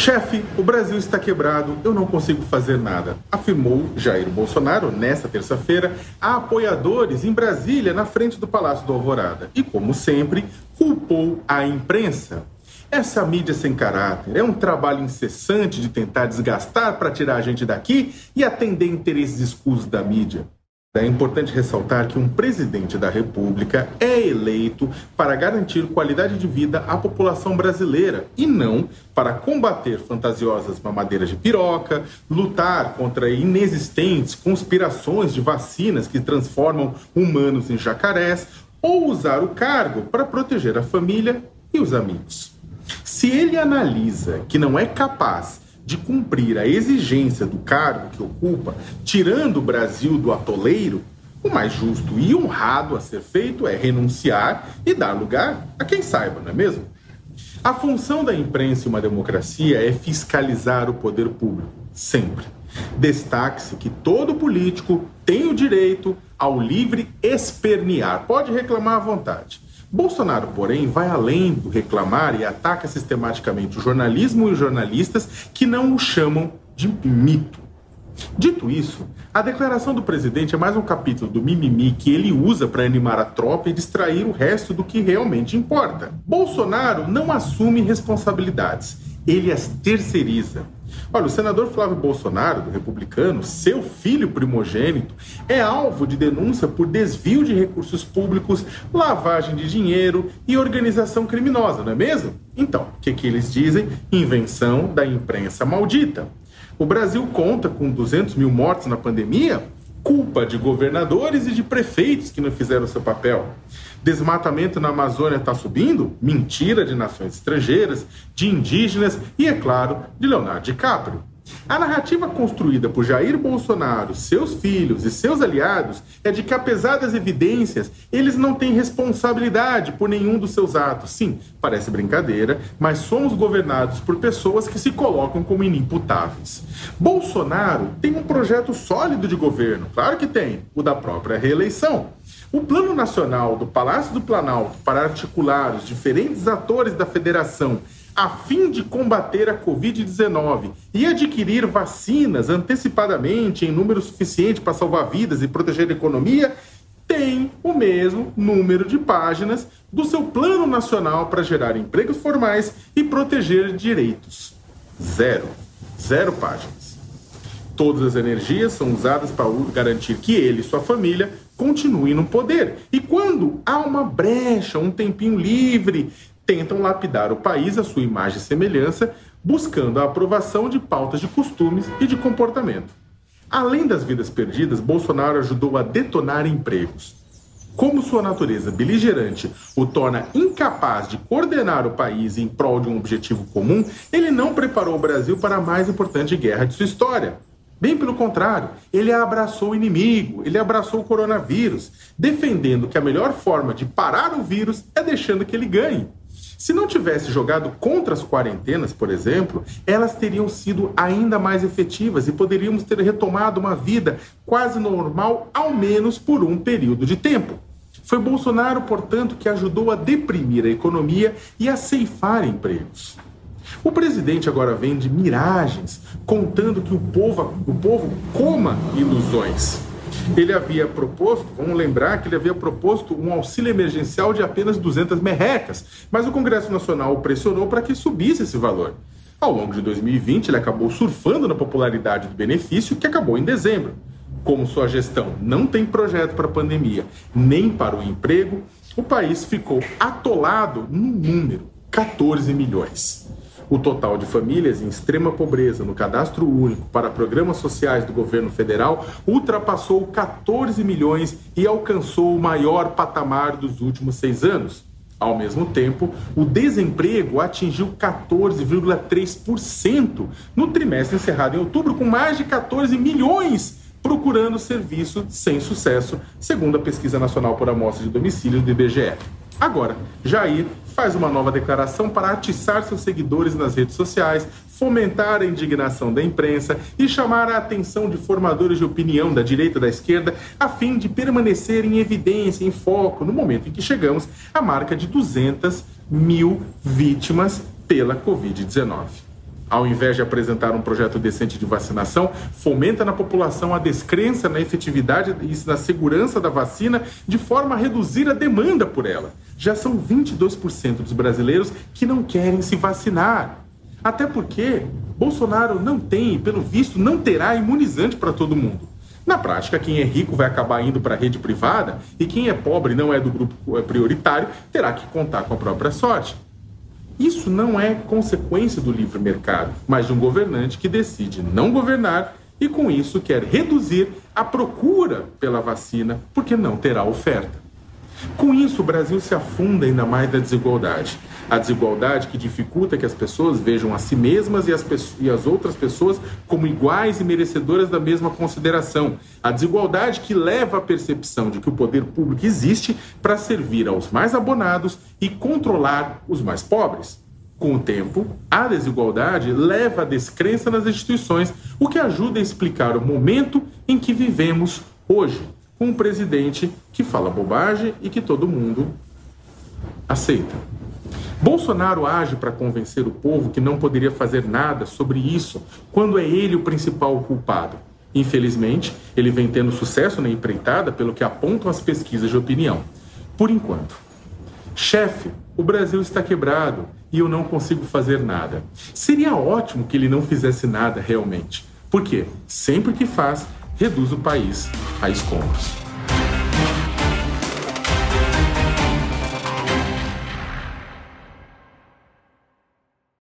Chefe, o Brasil está quebrado, eu não consigo fazer nada, afirmou Jair Bolsonaro nesta terça-feira a apoiadores em Brasília, na frente do Palácio do Alvorada. E, como sempre, culpou a imprensa. Essa mídia sem caráter é um trabalho incessante de tentar desgastar para tirar a gente daqui e atender interesses escusos da mídia. É importante ressaltar que um presidente da República é eleito para garantir qualidade de vida à população brasileira e não para combater fantasiosas mamadeiras de piroca, lutar contra inexistentes conspirações de vacinas que transformam humanos em jacarés ou usar o cargo para proteger a família e os amigos. Se ele analisa que não é capaz de cumprir a exigência do cargo que ocupa, tirando o Brasil do atoleiro, o mais justo e honrado a ser feito é renunciar e dar lugar a quem saiba, não é mesmo? A função da imprensa em uma democracia é fiscalizar o poder público, sempre. Destaque-se que todo político tem o direito ao livre espernear, pode reclamar à vontade. Bolsonaro, porém, vai além do reclamar e ataca sistematicamente o jornalismo e os jornalistas que não o chamam de mito. Dito isso, a declaração do presidente é mais um capítulo do mimimi que ele usa para animar a tropa e distrair o resto do que realmente importa. Bolsonaro não assume responsabilidades, ele as terceiriza. Olha, o senador Flávio Bolsonaro, do republicano, seu filho primogênito, é alvo de denúncia por desvio de recursos públicos, lavagem de dinheiro e organização criminosa, não é mesmo? Então, o que, que eles dizem? Invenção da imprensa maldita. O Brasil conta com 200 mil mortes na pandemia? Culpa de governadores e de prefeitos que não fizeram seu papel. Desmatamento na Amazônia está subindo? Mentira de nações estrangeiras, de indígenas e, é claro, de Leonardo DiCaprio. A narrativa construída por Jair Bolsonaro, seus filhos e seus aliados é de que, apesar das evidências, eles não têm responsabilidade por nenhum dos seus atos. Sim, parece brincadeira, mas somos governados por pessoas que se colocam como inimputáveis. Bolsonaro tem um projeto sólido de governo, claro que tem, o da própria reeleição. O Plano Nacional do Palácio do Planalto para articular os diferentes atores da federação a fim de combater a Covid-19 e adquirir vacinas antecipadamente em número suficiente para salvar vidas e proteger a economia, tem o mesmo número de páginas do seu Plano Nacional para gerar empregos formais e proteger direitos. Zero. Zero páginas. Todas as energias são usadas para garantir que ele e sua família continuem no poder. E quando há uma brecha, um tempinho livre tentam lapidar o país à sua imagem e semelhança, buscando a aprovação de pautas de costumes e de comportamento. Além das vidas perdidas, Bolsonaro ajudou a detonar empregos. Como sua natureza beligerante o torna incapaz de coordenar o país em prol de um objetivo comum, ele não preparou o Brasil para a mais importante guerra de sua história. Bem pelo contrário, ele abraçou o inimigo, ele abraçou o coronavírus, defendendo que a melhor forma de parar o vírus é deixando que ele ganhe. Se não tivesse jogado contra as quarentenas, por exemplo, elas teriam sido ainda mais efetivas e poderíamos ter retomado uma vida quase normal, ao menos por um período de tempo. Foi Bolsonaro, portanto, que ajudou a deprimir a economia e a ceifar empregos. O presidente agora vende miragens, contando que o povo, o povo coma ilusões. Ele havia proposto, vamos lembrar que ele havia proposto um auxílio emergencial de apenas 200 merrecas, mas o Congresso Nacional o pressionou para que subisse esse valor. Ao longo de 2020, ele acabou surfando na popularidade do benefício, que acabou em dezembro. Como sua gestão não tem projeto para a pandemia, nem para o emprego, o país ficou atolado no número 14 milhões. O total de famílias em extrema pobreza no cadastro único para programas sociais do governo federal ultrapassou 14 milhões e alcançou o maior patamar dos últimos seis anos. Ao mesmo tempo, o desemprego atingiu 14,3% no trimestre encerrado em outubro, com mais de 14 milhões procurando serviço sem sucesso, segundo a Pesquisa Nacional por Amostra de Domicílio do IBGE. Agora, Jair faz uma nova declaração para atiçar seus seguidores nas redes sociais, fomentar a indignação da imprensa e chamar a atenção de formadores de opinião da direita e da esquerda, a fim de permanecer em evidência, em foco, no momento em que chegamos à marca de 200 mil vítimas pela Covid-19. Ao invés de apresentar um projeto decente de vacinação, fomenta na população a descrença na efetividade e na segurança da vacina, de forma a reduzir a demanda por ela. Já são 22% dos brasileiros que não querem se vacinar. Até porque Bolsonaro não tem, pelo visto, não terá imunizante para todo mundo. Na prática, quem é rico vai acabar indo para a rede privada e quem é pobre não é do grupo é prioritário terá que contar com a própria sorte. Isso não é consequência do livre mercado, mas de um governante que decide não governar e, com isso, quer reduzir a procura pela vacina porque não terá oferta. Com isso, o Brasil se afunda ainda mais da desigualdade. A desigualdade que dificulta que as pessoas vejam a si mesmas e as, e as outras pessoas como iguais e merecedoras da mesma consideração. A desigualdade que leva à percepção de que o poder público existe para servir aos mais abonados e controlar os mais pobres. Com o tempo, a desigualdade leva à descrença nas instituições, o que ajuda a explicar o momento em que vivemos hoje com um presidente que fala bobagem e que todo mundo aceita. Bolsonaro age para convencer o povo que não poderia fazer nada sobre isso quando é ele o principal culpado. Infelizmente, ele vem tendo sucesso na empreitada pelo que apontam as pesquisas de opinião. Por enquanto. Chefe, o Brasil está quebrado e eu não consigo fazer nada. Seria ótimo que ele não fizesse nada realmente. Porque sempre que faz, reduz o país a escombros.